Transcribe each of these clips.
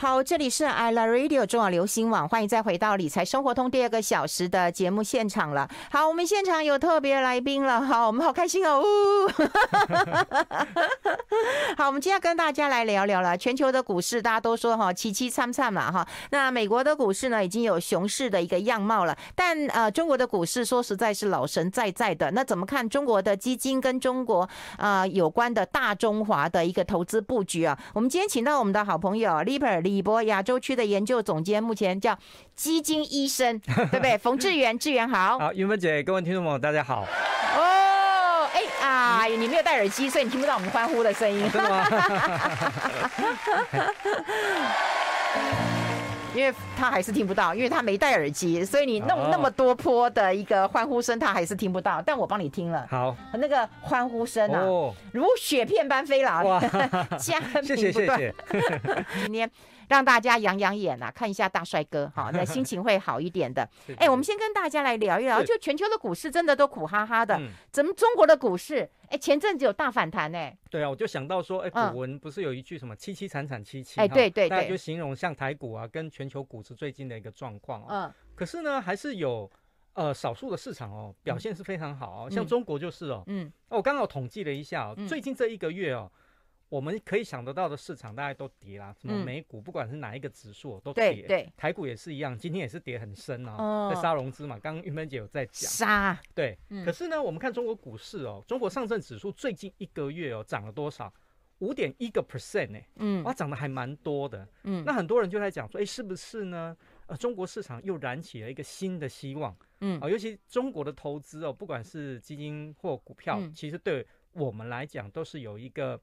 好，这里是 I Love Radio 中广流行网，欢迎再回到理财生活通第二个小时的节目现场了。好，我们现场有特别来宾了，好，我们好开心哦。好，我们今天要跟大家来聊聊了。全球的股市大家都说哈，凄凄惨惨嘛哈。那美国的股市呢，已经有熊市的一个样貌了，但呃，中国的股市说实在是老神在在的。那怎么看中国的基金跟中国呃有关的大中华的一个投资布局啊？我们今天请到我们的好朋友 Lipper 李博亚洲区的研究总监，目前叫基金医生，对不对？冯志源，志源好。好，云芬姐，各位听众朋友，大家好。哦，哎啊，你没有戴耳机，所以你听不到我们欢呼的声音。真的吗？因为他还是听不到，因为他没戴耳机，所以你弄那么多波的一个欢呼声，他还是听不到。但我帮你听了，好，那个欢呼声啊，哦、如雪片般飞来，哇，加谢谢谢谢。今天。让大家养养眼啊，看一下大帅哥，好，那心情会好一点的。哎、欸，我们先跟大家来聊一聊，就全球的股市真的都苦哈哈的，怎么中国的股市？哎、欸，前阵子有大反弹呢、欸。对啊，我就想到说，哎、欸，古文不是有一句什么“凄凄惨惨戚戚”？哎，对对对，就形容像台股啊，跟全球股市最近的一个状况。嗯，可是呢，还是有呃少数的市场哦，表现是非常好，像中国就是哦，嗯，我刚好统计了一下哦，最近这一个月哦。我们可以想得到的市场，大概都跌啦。什么美股，不管是哪一个指数都跌。对，台股也是一样，今天也是跌很深啊，在杀融资嘛。刚刚玉芬姐有在讲。杀。对。可是呢，我们看中国股市哦，中国上证指数最近一个月哦涨了多少？五点一个 percent 呢。嗯。哇，涨得还蛮多的。嗯。那很多人就在讲说，哎，是不是呢？呃，中国市场又燃起了一个新的希望。嗯。啊，尤其中国的投资哦，不管是基金或股票，其实对我们来讲都是有一个。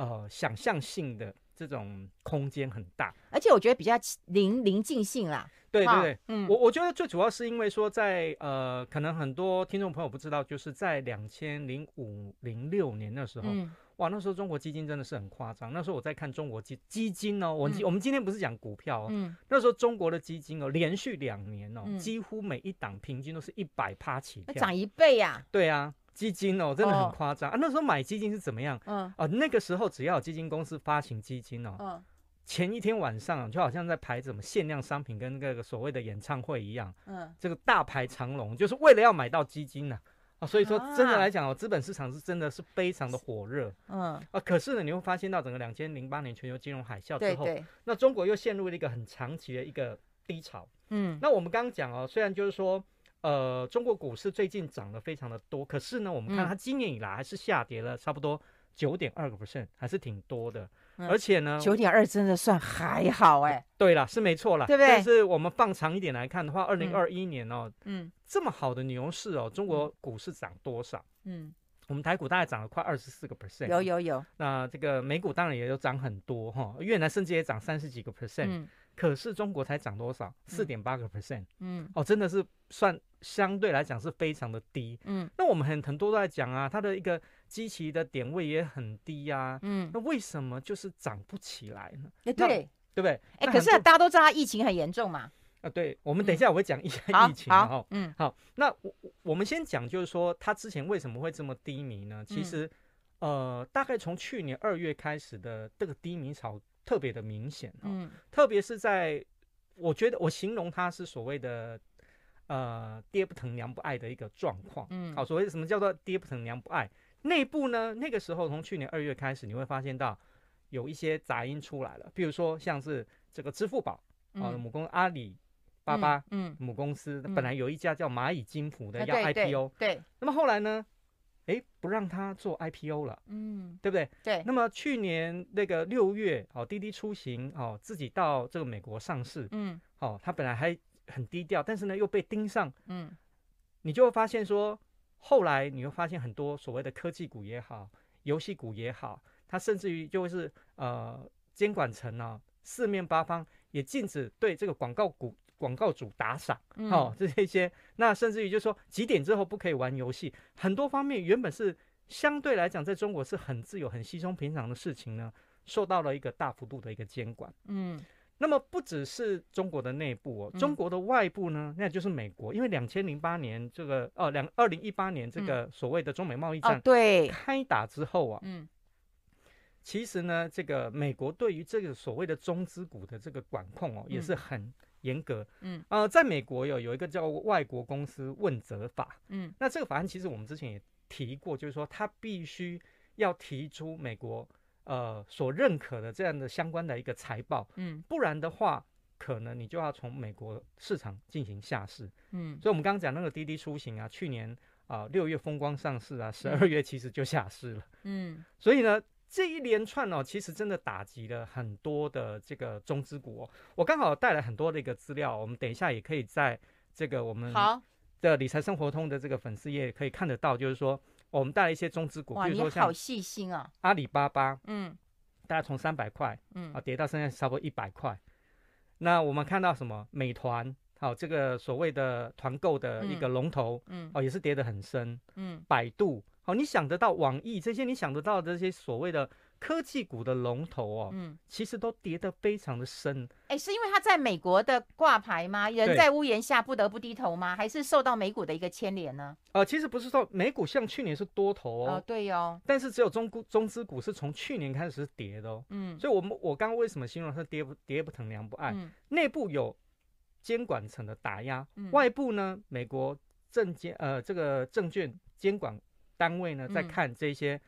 呃，想象性的这种空间很大，而且我觉得比较临临近性啦。对对对，嗯，我我觉得最主要是因为说在呃，可能很多听众朋友不知道，就是在两千零五零六年的时候，嗯、哇，那时候中国基金真的是很夸张。那时候我在看中国基基金哦，我、嗯、我们今天不是讲股票哦，嗯、那时候中国的基金哦，连续两年哦，嗯、几乎每一档平均都是一百趴起跳，涨一倍呀、啊。对啊。基金哦，真的很夸张、oh. 啊！那时候买基金是怎么样？嗯，啊，那个时候只要有基金公司发行基金哦，oh. 前一天晚上就好像在排什么限量商品，跟那个所谓的演唱会一样，嗯，oh. 这个大排长龙，就是为了要买到基金呢、啊。啊，所以说真的来讲哦，资本市场是真的是非常的火热，嗯，oh. 啊，可是呢，你会发现到整个两千零八年全球金融海啸之后，对对，那中国又陷入了一个很长期的一个低潮，嗯，那我们刚刚讲哦，虽然就是说。呃，中国股市最近涨得非常的多，可是呢，我们看它今年以来还是下跌了差不多九点二个 percent，还是挺多的。嗯、而且呢，九点二真的算还好哎、欸。对了，是没错了，对不对？但是我们放长一点来看的话，二零二一年哦，嗯，这么好的牛市哦，中国股市涨多少？嗯，我们台股大概涨了快二十四个 percent。有有有。那这个美股当然也有涨很多哈，越南甚至也涨三十几个 percent。嗯可是中国才涨多少？四点八个 percent。嗯，哦，真的是算相对来讲是非常的低。嗯，那我们很很多都在讲啊，它的一个基期的点位也很低呀、啊。嗯，那为什么就是涨不起来呢？哎，对，对不对？哎，可是大家都知道它疫情很严重嘛。啊，对，我们等一下我会讲一下疫情。哈，嗯，好，那我我们先讲，就是说它之前为什么会这么低迷呢？其实，呃，大概从去年二月开始的这个低迷潮。特别的明显，嗯，特别是在，我觉得我形容它是所谓的，呃，爹不疼娘不爱的一个状况，嗯，好，所谓什么叫做爹不疼娘不爱？内部呢，那个时候从去年二月开始，你会发现到有一些杂音出来了，比如说像是这个支付宝啊，母公司阿里巴巴，嗯，母公司本来有一家叫蚂蚁金服的要 IPO，对，那么后来呢？哎，不让他做 IPO 了，嗯，对不对？对。那么去年那个六月，哦，滴滴出行，哦，自己到这个美国上市，嗯，哦，他本来还很低调，但是呢又被盯上，嗯，你就会发现说，后来你会发现很多所谓的科技股也好，游戏股也好，它甚至于就是呃监管层啊，四面八方也禁止对这个广告股。广告主打赏，哦，这些一些，那甚至于就是说几点之后不可以玩游戏，很多方面原本是相对来讲在中国是很自由、很稀松平常的事情呢，受到了一个大幅度的一个监管。嗯，那么不只是中国的内部哦，中国的外部呢，那就是美国，因为两千零八年这个哦两二零一八年这个所谓的中美贸易战对。开打之后啊，嗯，其实呢，这个美国对于这个所谓的中资股的这个管控哦，也是很严格。嗯，呃，在美国有有一个叫外国公司问责法。嗯，那这个法案其实我们之前也提过，就是说它必须要提出美国呃所认可的这样的相关的一个财报。嗯，不然的话，可能你就要从美国市场进行下市。嗯，所以我们刚刚讲那个滴滴出行啊，去年啊六月风光上市啊，十二月其实就下市了。嗯，所以呢。这一连串哦，其实真的打击了很多的这个中资股哦。我刚好带来很多的一个资料，我们等一下也可以在这个我们的理财生活通的这个粉丝页可以看得到，就是说我们带来一些中资股，比如说像好细心啊，阿里巴巴，嗯，大概从三百块，嗯啊跌到现在差不多一百块。那我们看到什么？美团，好，这个所谓的团购的一个龙头，嗯哦，也是跌得很深，嗯，百度。哦，你想得到网易这些，你想得到的这些所谓的科技股的龙头哦，嗯，其实都跌得非常的深。哎，是因为它在美国的挂牌吗？人在屋檐下不得不低头吗？还是受到美股的一个牵连呢？呃，其实不是说美股像去年是多头哦，哦对哦，但是只有中股中资股是从去年开始是跌的哦，嗯，所以我们我刚刚为什么形容它跌不跌不疼娘不爱？嗯，内部有监管层的打压，嗯，外部呢，美国证监呃这个证券监管。单位呢，在看这些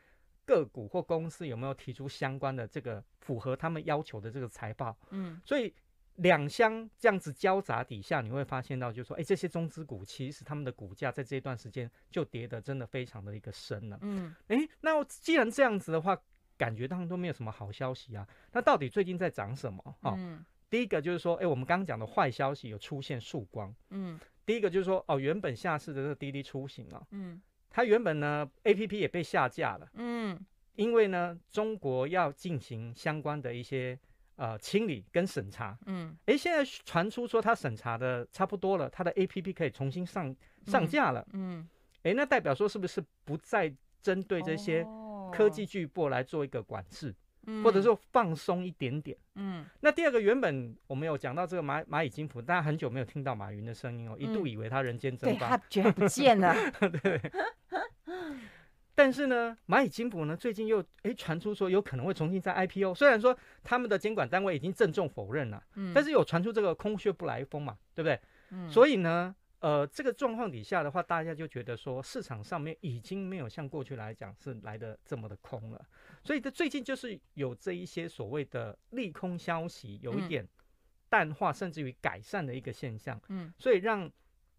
个股或公司有没有提出相关的这个符合他们要求的这个财报，嗯，所以两相这样子交杂底下，你会发现到，就是说，哎，这些中资股其实他们的股价在这段时间就跌的真的非常的一个深了，嗯，哎，那既然这样子的话，感觉当中都没有什么好消息啊，那到底最近在涨什么？哦，嗯，第一个就是说，哎，我们刚刚讲的坏消息有出现曙光，嗯，第一个就是说，哦，原本下市的这个滴滴出行啊，嗯。它原本呢，APP 也被下架了，嗯，因为呢，中国要进行相关的一些呃清理跟审查，嗯，诶，现在传出说它审查的差不多了，它的 APP 可以重新上上架了，嗯，诶，那代表说是不是不再针对这些科技巨擘来做一个管制？或者说放松一点点，嗯，那第二个原本我们有讲到这个蚂蚂蚁金服，大家很久没有听到马云的声音哦，一度以为他人间蒸发，他居然不见了，对。但是呢，蚂蚁金服呢最近又诶传出说有可能会重新再 IPO，虽然说他们的监管单位已经郑重否认了，嗯，但是有传出这个空穴不来风嘛，对不对？嗯，所以呢。呃，这个状况底下的话，大家就觉得说市场上面已经没有像过去来讲是来的这么的空了，所以这最近就是有这一些所谓的利空消息，有一点淡化甚至于改善的一个现象，嗯，所以让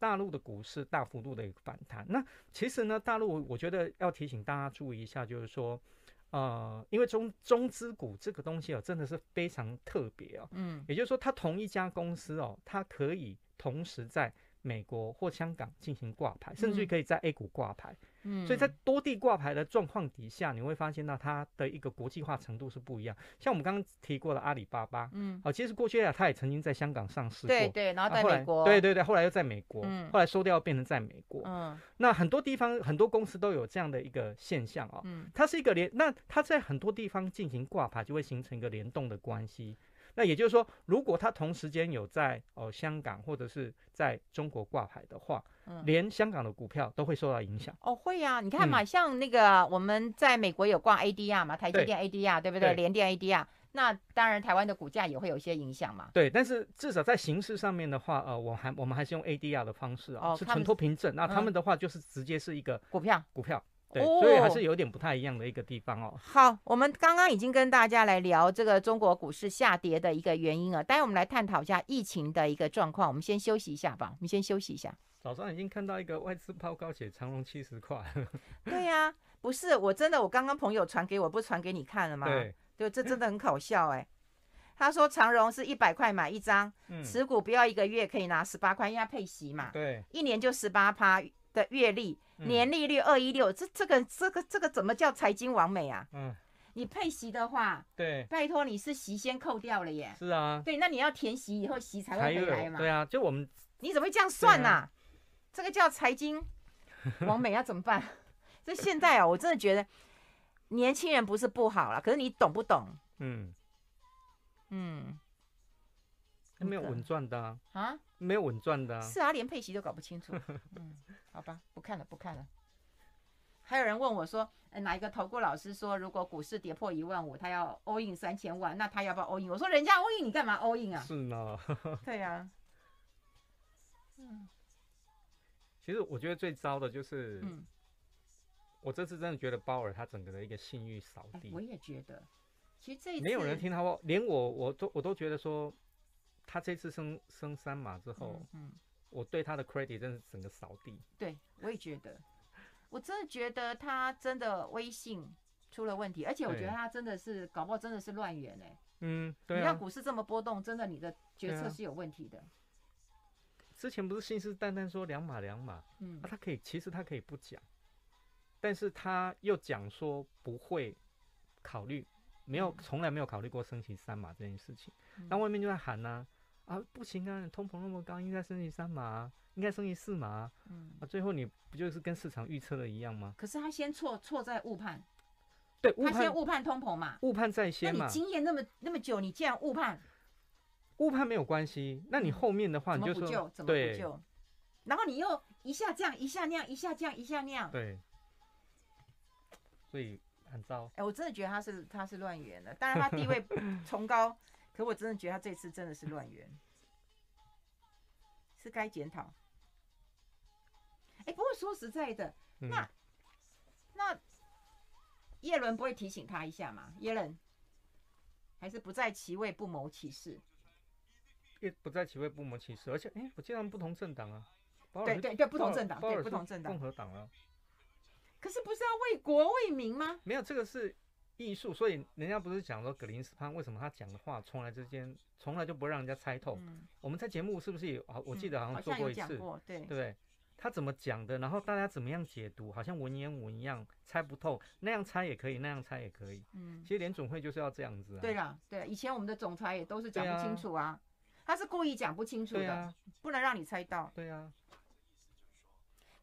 大陆的股市大幅度的一个反弹。那其实呢，大陆我觉得要提醒大家注意一下，就是说，呃，因为中中资股这个东西哦，真的是非常特别哦，嗯，也就是说，它同一家公司哦，它可以同时在美国或香港进行挂牌，甚至于可以在 A 股挂牌。嗯，所以在多地挂牌的状况底下，你会发现到它的一个国际化程度是不一样。像我们刚刚提过的阿里巴巴，嗯，好，其实过去啊，它也曾经在香港上市过，对对，然后在美国，啊、对对对，后来又在美国，嗯，后来收掉变成在美国，嗯，那很多地方很多公司都有这样的一个现象啊，嗯，它是一个联，那它在很多地方进行挂牌，就会形成一个联动的关系。那也就是说，如果他同时间有在哦香港或者是在中国挂牌的话，嗯，连香港的股票都会受到影响。哦，会呀，啊，你看嘛，嗯，像那个我们在美国有挂 ADR 嘛，台积电 ADR 对，对不对？联电 ADR，那当然台湾的股价也会有一些影响嘛。对，但是至少在形式上面的话，呃，我还我们还是用 ADR 的方式啊，哦，是存托凭证。那他们的话就是直接是一个股票股票。对，所以还是有点不太一样的一个地方哦。好，我们刚刚已经跟大家来聊这个中国股市下跌的一个原因了。待会我们来探讨一下疫情的一个状况。我们先休息一下吧，我们先休息一下。早上已经看到一个外资抛高写长荣七十块。对呀、啊，不是我真的，我刚刚朋友传给我，不是传给你看了吗？对，对，这真的很搞笑哎。他说长荣是一百块买一张，嗯、持股不要一个月可以拿十八块，因为它配息嘛。对，一年就十八趴的月利。年利率二一六，这这个这个这个怎么叫财经完美啊？嗯，你配息的话，对，拜托你是息先扣掉了耶。是啊，对，那你要填息以后息才会回来嘛。对啊，就我们你怎么会这样算呐、啊啊？这个叫财经完美要怎么办？这现在啊，我真的觉得年轻人不是不好了，可是你懂不懂？嗯嗯，没有稳赚的啊，啊，没有稳赚的啊，是啊，连配息都搞不清楚。嗯。好吧，不看了，不看了。还有人问我说，哪一个投顾老师说，如果股市跌破一万五，他要 all in 三千万，那他要不要 all in？我说人家 all in，你干嘛 all in 啊？是呢。对呀、啊。嗯。其实我觉得最糟的就是，嗯，我这次真的觉得鲍尔他整个的一个信誉扫地。我也觉得，其实这一次没有人听他话，连我我都我都觉得说，他这次升升三码之后，嗯，我对他的 credit 真是整个扫地。对，我也觉得。我真的觉得他真的威信出了问题，而且我觉得他真的是搞不好真的是乱源哎。嗯，对、啊。你看股市这么波动，真的你的决策是有问题的。啊、之前不是信誓旦旦说两码两码，嗯，啊、他可以其实他可以不讲，但是他又讲说不会考虑，没有从、嗯、来没有考虑过升息三码这件事情。那、嗯、外面就在喊呐，啊不行啊，通膨那么高，应该升级三码。应该升级四码，嗯，啊，最后你不就是跟市场预测的一样吗？可是他先错错在误判，对，他先误判通膨嘛，误判在先嘛。那你经验那么那么久，你既然误判，误判没有关系，那你后面的话你就说，怎么补救？怎么补救？然后你又一下这样，一下那样，一下这样，一下那样，对，所以很糟。哎、欸，我真的觉得他是他是乱源的，当然他地位 崇高，可我真的觉得他这次真的是乱源，是该检讨。哎、欸，不过说实在的，那、嗯、那叶伦不会提醒他一下吗？叶伦还是不在其位不谋其事？也不在其位不谋其事，而且哎、欸，我记得他们不同政党啊。对对对，不同政党，对不同政党，共和党啊。可是不是要为国为民吗？没有，这个是艺术，所以人家不是讲说格林斯潘为什么他讲的话从来之间从来就不让人家猜透？嗯、我们在节目是不是有啊？我记得好像做过一次，对对不对？他怎么讲的？然后大家怎么样解读？好像文言文一样猜不透。那样猜也可以，那样猜也可以。嗯，其实联总会就是要这样子啊。对啦，对，以前我们的总裁也都是讲不清楚啊。啊他是故意讲不清楚的，啊、不能让你猜到。对啊。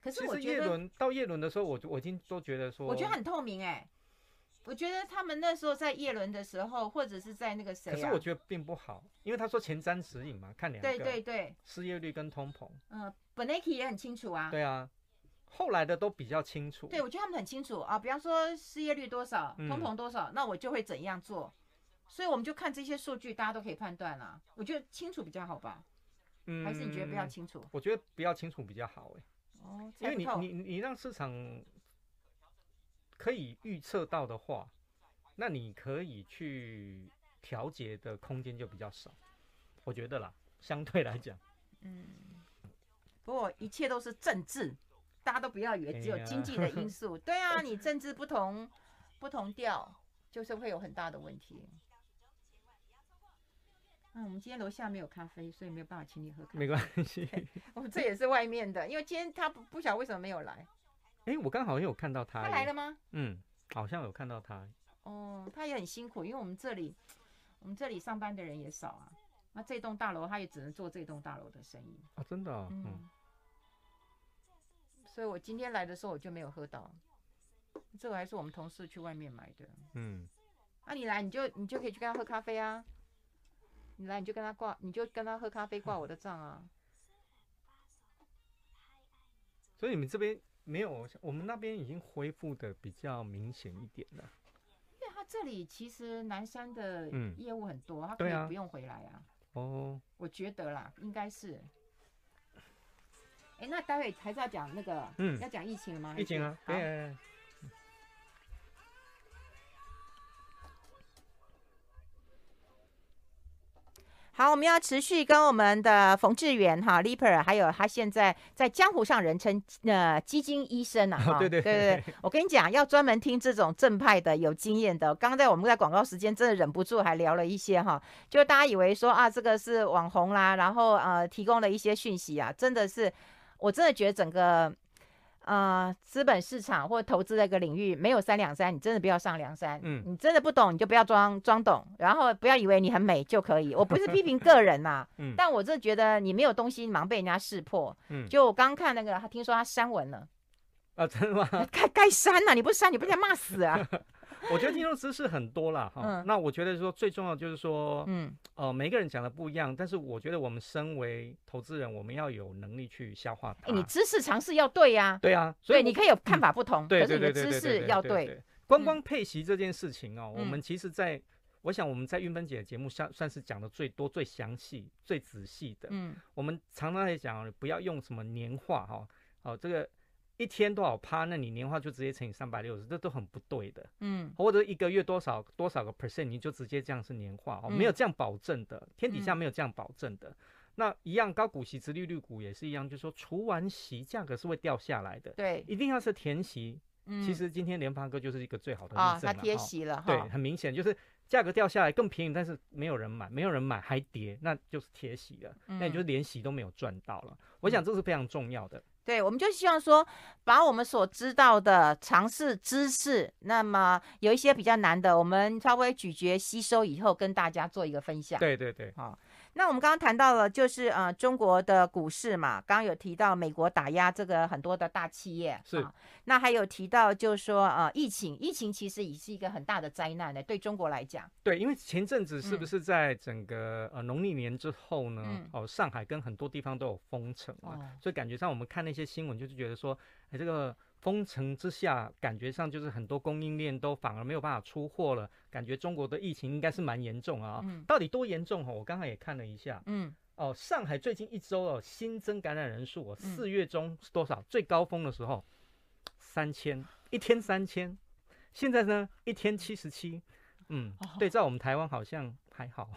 可是我觉得叶伦到叶伦的时候，我我已经都觉得说，我觉得很透明哎、欸。我觉得他们那时候在叶伦的时候，或者是在那个谁、啊，可是我觉得并不好，因为他说前瞻指引嘛，看两个，对对对，失业率跟通膨，嗯，Bernanke 也很清楚啊，对啊，后来的都比较清楚，对，我觉得他们很清楚啊，比方说失业率多少，通膨多少，嗯、那我就会怎样做，所以我们就看这些数据，大家都可以判断啦。我觉得清楚比较好吧，嗯，还是你觉得比较清楚？我觉得比较清楚比较好哎、欸，哦，因为你你你让市场。可以预测到的话，那你可以去调节的空间就比较少，我觉得啦，相对来讲，嗯，不过一切都是政治，大家都不要以为只有经济的因素，对啊，你政治不同不同调，就是会有很大的问题。嗯，我们今天楼下没有咖啡，所以没有办法请你喝咖啡。没关系，我们这也是外面的，因为今天他不不晓得为什么没有来。哎、欸，我刚好像有看到他。他来了吗？嗯，好像有看到他。哦，他也很辛苦，因为我们这里，我们这里上班的人也少啊。那这栋大楼，他也只能做这栋大楼的生意。啊，真的、哦？嗯。嗯，所以我今天来的时候，我就没有喝到。这个还是我们同事去外面买的。嗯。那、啊、你来，你就你就可以去跟他喝咖啡啊。你来，你就跟他挂，你就跟他喝咖啡挂我的账啊。所以你们这边。没有，我们那边已经恢复的比较明显一点了。因为他这里其实南山的业务很多，嗯、他可以不用回来啊。哦，我觉得啦，应该是。哎，那待会还是要讲那个，嗯，要讲疫情了吗？疫情啊，对。好，我们要持续跟我们的冯志远哈 Leaper 还有他现在在江湖上人称呃基金医生啊，哈，对对对对，我跟你讲，要专门听这种正派的、有经验的。刚刚在我们在广告时间真的忍不住还聊了一些哈，就大家以为说啊，这个是网红啦，然后呃提供了一些讯息啊，真的是，我真的觉得整个。呃，资本市场或投资的一个领域，没有三两三，你真的不要上梁山。嗯，你真的不懂，你就不要装装懂，然后不要以为你很美就可以。我不是批评 个人呐、啊，嗯，但我真的觉得你没有东西，忙被人家识破。嗯，就我刚看那个，他听说他删文了。啊，真的吗？该该删呐，你不删，你不该骂死啊？我觉得听众知识很多啦。哈、嗯。那我觉得说最重要就是说，嗯，呃，每个人讲的不一样，但是我觉得我们身为投资人，我们要有能力去消化它。欸、你知识尝试要对呀、啊。对啊，所以你可以有看法不同，可是你的知识要对。光光配息这件事情哦，嗯、我们其实在，我想我们在韵芬姐的节目上算是讲的最多、最详细、最仔细的。嗯，我们常常在讲，不要用什么年化哈，哦，这个。一天多少趴？那你年化就直接乘以三百六十，这都很不对的。嗯，或者一个月多少多少个 percent，你就直接这样是年化哦，没有这样保证的，天底下没有这样保证的。那一样高股息、殖利率股也是一样，就是说除完息，价格是会掉下来的。对，一定要是填息。嗯，其实今天联发哥就是一个最好的例证了。它贴息了，对，很明显就是价格掉下来更便宜，但是没有人买，没有人买还跌，那就是贴息了，那你就连息都没有赚到了。我想这是非常重要的。对，我们就希望说，把我们所知道的尝试知识，那么有一些比较难的，我们稍微咀嚼吸收以后，跟大家做一个分享。对对对，好。那我们刚刚谈到了，就是呃中国的股市嘛，刚刚有提到美国打压这个很多的大企业，是。啊、那还有提到就是说呃疫情，疫情其实也是一个很大的灾难的，对中国来讲。对，因为前阵子是不是在整个、嗯、呃农历年之后呢？嗯、哦，上海跟很多地方都有封城啊，哦、所以感觉上我们看那些新闻，就是觉得说，哎这个。封城之下，感觉上就是很多供应链都反而没有办法出货了。感觉中国的疫情应该是蛮严重啊，嗯、到底多严重？哈，我刚刚也看了一下，嗯，哦，上海最近一周哦，新增感染人数哦，四月中是多少？嗯、最高峰的时候三千，一天三千，现在呢一天七十七，嗯，哦、对照我们台湾好像还好。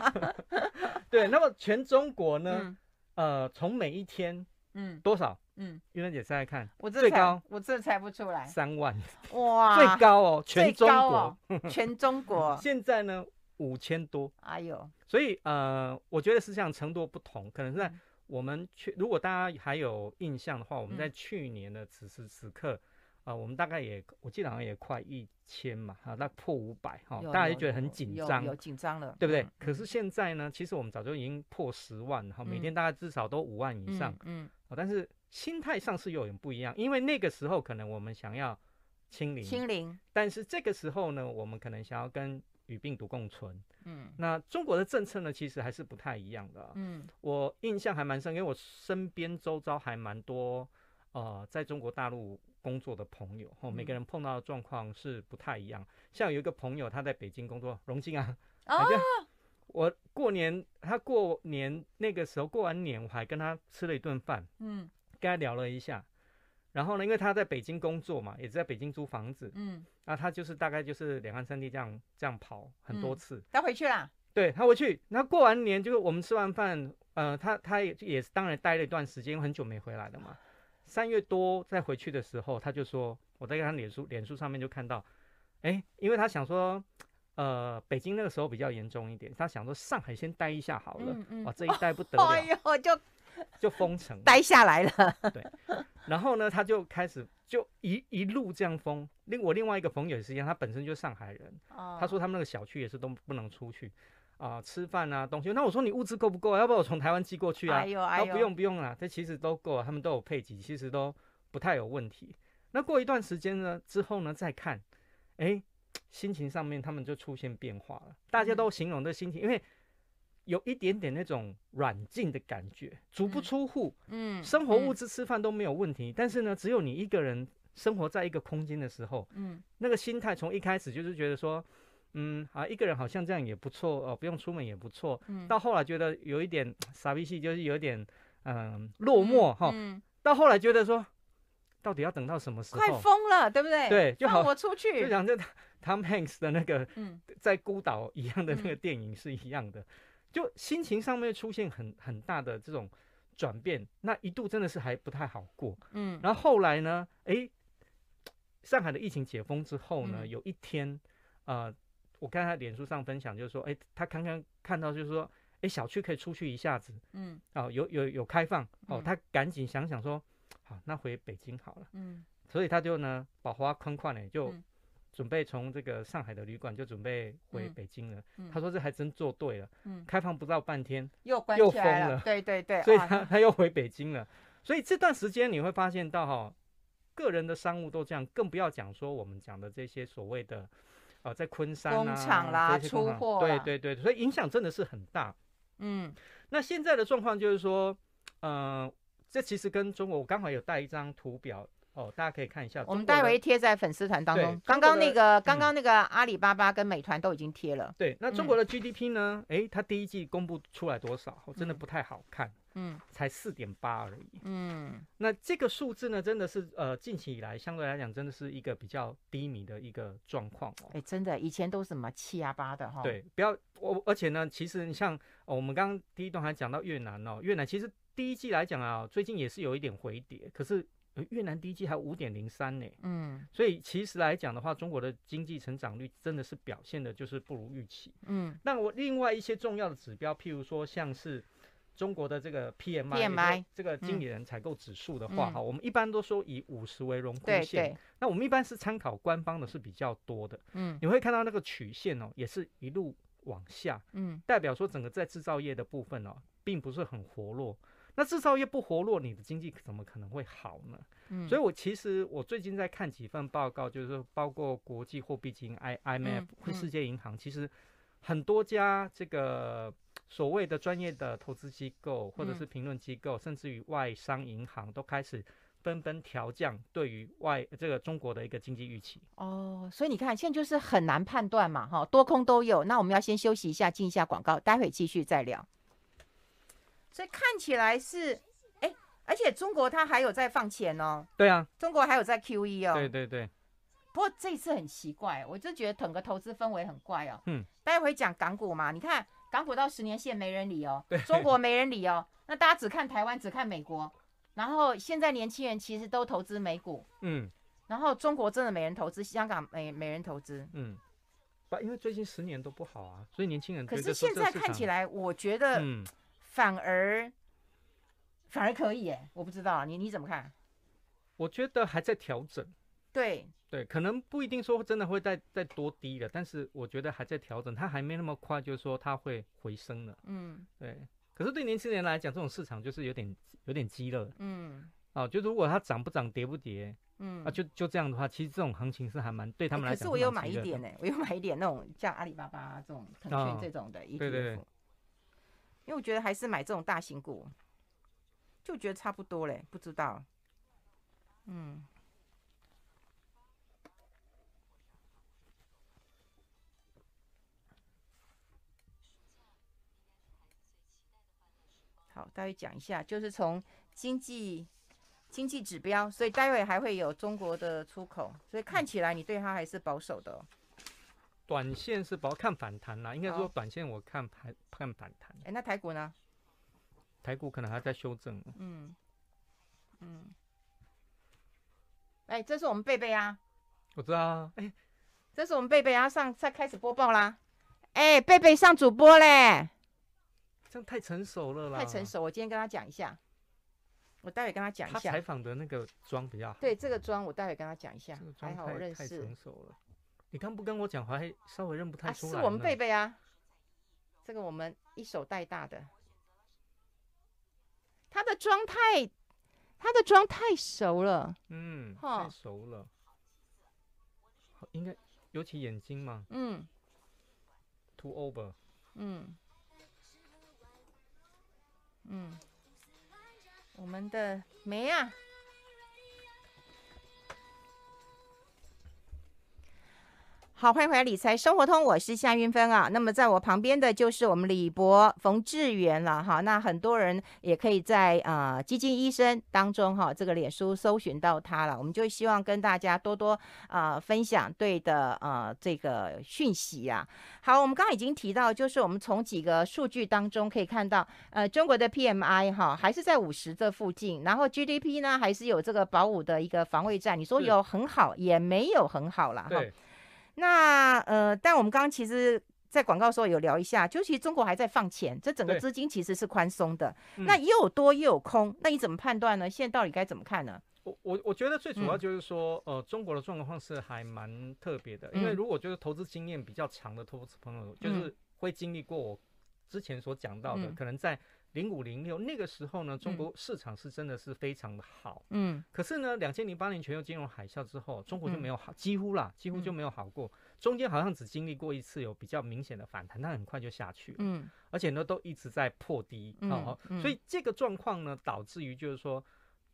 对，那么全中国呢？嗯、呃，从每一天。嗯，多少？嗯，玉兰姐猜猜看，我这最高，我这猜不出来，三万，哇，最高哦，全中国，哦、全中国，现在呢五千多，哎呦，所以呃，我觉得是这样，程度不同，可能是在我们去，如果大家还有印象的话，我们在去年的此时此刻。啊，我们大概也，我记得好像也快一千嘛，哈，那破五百哈，大家就觉得很紧张，有紧张了，对不对？嗯、可是现在呢，其实我们早就已经破十万，哈，每天大概至少都五万以上，嗯，嗯，但是心态上是有点不一样，因为那个时候可能我们想要清零，清零，但是这个时候呢，我们可能想要跟与病毒共存，嗯，那中国的政策呢，其实还是不太一样的，嗯，我印象还蛮深，因为我身边周遭还蛮多，呃，在中国大陆。工作的朋友，哦，每个人碰到的状况是不太一样。像有一个朋友，他在北京工作，荣金啊，哦，我过年，他过年那个时候过完年，我还跟他吃了一顿饭，嗯，跟他聊了一下。然后呢，因为他在北京工作嘛，也是在北京租房子，嗯，那他就是大概就是两岸三地这样这样跑很多次。他回去啦？对，他回去。那过完年就是我们吃完饭，呃，他他也也是当然待了一段时间，因为很久没回来了嘛。三月多再回去的时候，他就说，我在他脸书脸书上面就看到，哎、欸，因为他想说，呃，北京那个时候比较严重一点，他想说上海先待一下好了，嗯嗯、哇，这一待不得了，哎呦，就就封城，待下来了，对，然后呢，他就开始就一一路这样封。另我另外一个朋友也是一样，他本身就是上海人，哦、他说他们那个小区也是都不能出去。啊、呃，吃饭啊，东西。那我说你物资够不够啊？要不要我从台湾寄过去啊？哎呦，哎呦，不用不用啦，这其实都够，他们都有配给，其实都不太有问题。那过一段时间呢之后呢，再看，哎，心情上面他们就出现变化了。大家都形容的心情，嗯、因为有一点点那种软禁的感觉，足不出户，嗯，生活物资吃饭都没有问题。嗯、但是呢，只有你一个人生活在一个空间的时候，嗯，那个心态从一开始就是觉得说。嗯啊，一个人好像这样也不错哦，不用出门也不错。嗯，到后来觉得有一点傻逼气，就是有一点嗯、呃、落寞哈。嗯，哦、到后来觉得说，到底要等到什么时候？快疯了，对不对？对，就好。我出去。就讲这 Tom Hanks 的那个在孤岛一样的那个电影是一样的，嗯、就心情上面出现很很大的这种转变，那一度真的是还不太好过。嗯，然后后来呢，哎，上海的疫情解封之后呢，嗯、有一天呃。我看他脸书上分享，就是说，哎、欸，他刚刚看到，就是说，哎、欸，小区可以出去一下子，嗯，哦，有有有开放，哦，他赶紧想想说，好，那回北京好了，嗯，所以他就呢，把花框框呢，就准备从这个上海的旅馆就准备回北京了。嗯、他说这还真做对了，嗯，开放不到半天又关又封了，对对对，所以他他又回北京了。所以这段时间你会发现到哈，个人的商务都这样，更不要讲说我们讲的这些所谓的，呃，在昆山啊，工厂啦，出货，对对对，所以影响真的是很大。嗯，那现在的状况就是说，呃，这其实跟中国，我刚好有带一张图表。哦，大家可以看一下，我们待会贴在粉丝团当中。刚刚那个，刚刚那个阿里巴巴跟美团都已经贴了。对，那中国的 GDP 呢？哎、嗯，它第一季公布出来多少？真的不太好看。嗯，才四点八而已。嗯，那这个数字呢，真的是呃，近期以来相对来讲，真的是一个比较低迷的一个状况哦。哎，真的，以前都是什么七啊八的哈。对，不要我，而且呢，其实你像、哦、我们刚刚第一段还讲到越南哦，越南其实第一季来讲啊，最近也是有一点回跌，可是。越南第一季还五点零三呢，嗯，所以其实来讲的话，中国的经济成长率真的是表现的就是不如预期，嗯。那我另外一些重要的指标，譬如说像是中国的这个 PMI，PMI 这个经理人采购指数的话，哈、嗯，我们一般都说以五十为荣枯线。那我们一般是参考官方的是比较多的，嗯。你会看到那个曲线哦，也是一路往下，嗯，代表说整个在制造业的部分哦，并不是很活络。那制造业不活络，你的经济怎么可能会好呢？嗯，所以我其实我最近在看几份报告，就是包括国际货币基金 I IMF 或世界银行，其实很多家这个所谓的专业的投资机构或者是评论机构，甚至于外商银行都开始纷纷调降对于外这个中国的一个经济预期。哦，所以你看现在就是很难判断嘛，哈，多空都有。那我们要先休息一下，进一下广告，待会继续再聊。所以看起来是，哎、欸，而且中国它还有在放钱哦。对啊，中国还有在 QE 哦。对对对。不过这次很奇怪，我就觉得整个投资氛围很怪哦。嗯。待会讲港股嘛，你看港股到十年线没人理哦，中国没人理哦，那大家只看台湾，只看美国，然后现在年轻人其实都投资美股。嗯。然后中国真的没人投资，香港没没人投资。嗯。不，因为最近十年都不好啊，所以年轻人。可是现在看起来，我觉得。嗯。反而反而可以哎，我不知道你你怎么看？我觉得还在调整。对对，可能不一定说真的会再再多低了，但是我觉得还在调整，它还没那么快，就是说它会回升了。嗯，对。可是对年轻人来讲，这种市场就是有点有点鸡肋。嗯。哦，就如果它涨不涨，跌不跌，嗯啊，就就这样的话，其实这种行情是还蛮对他们来讲。可是我有买一点呢，我有买一点那种像阿里巴巴这种腾讯这种的 ETF。对对对。因为我觉得还是买这种大型股，就觉得差不多嘞，不知道。嗯。好，待会讲一下，就是从经济经济指标，所以待会还会有中国的出口，所以看起来你对它还是保守的。短线是保看反弹啦，应该说短线我看盘看反弹。哎、欸，那台股呢？台股可能还在修正。嗯嗯。哎、欸，这是我们贝贝啊。我知道啊。哎、欸，这是我们贝贝啊，上再开始播报啦。哎、欸，贝贝上主播嘞。这样太成熟了啦。太成熟，我今天跟他讲一下。我待会跟他讲一下。他采访的那个妆比较好。对，这个妆我待会跟他讲一下。还好我认识。太成熟了。你刚不跟我讲话，还稍微认不太出来。啊、是我们贝贝啊，这个我们一手带大的。他的妆太，他的妆太熟了。嗯，太熟了。应该尤其眼睛嘛。嗯。Too over。嗯。嗯。我们的梅啊。好，欢迎回来理财生活通，我是夏云芬啊。那么在我旁边的就是我们李博冯志源了哈。那很多人也可以在啊、呃、基金医生当中哈，这个脸书搜寻到他了。我们就希望跟大家多多啊、呃、分享对的啊、呃、这个讯息啊。好，我们刚刚已经提到，就是我们从几个数据当中可以看到，呃，中国的 PMI 哈还是在五十这附近，然后 GDP 呢还是有这个保五的一个防卫战。你说有很好，也没有很好了哈。那呃，但我们刚刚其实，在广告时候有聊一下，就其实中国还在放钱，这整个资金其实是宽松的。那又有多又有空，那你怎么判断呢？现在到底该怎么看呢？我我我觉得最主要就是说，嗯、呃，中国的状况是还蛮特别的，因为如果就是投资经验比较强的投资朋友，就是会经历过我之前所讲到的，嗯、可能在零五零六那个时候呢，中国市场是真的是非常的好。嗯。可是呢，两千零八年全球金融海啸之后，中国就没有好，嗯、几乎啦，几乎就没有好过。嗯、中间好像只经历过一次有比较明显的反弹，但很快就下去了。嗯。而且呢，都一直在破低。嗯、所以这个状况呢，导致于就是说，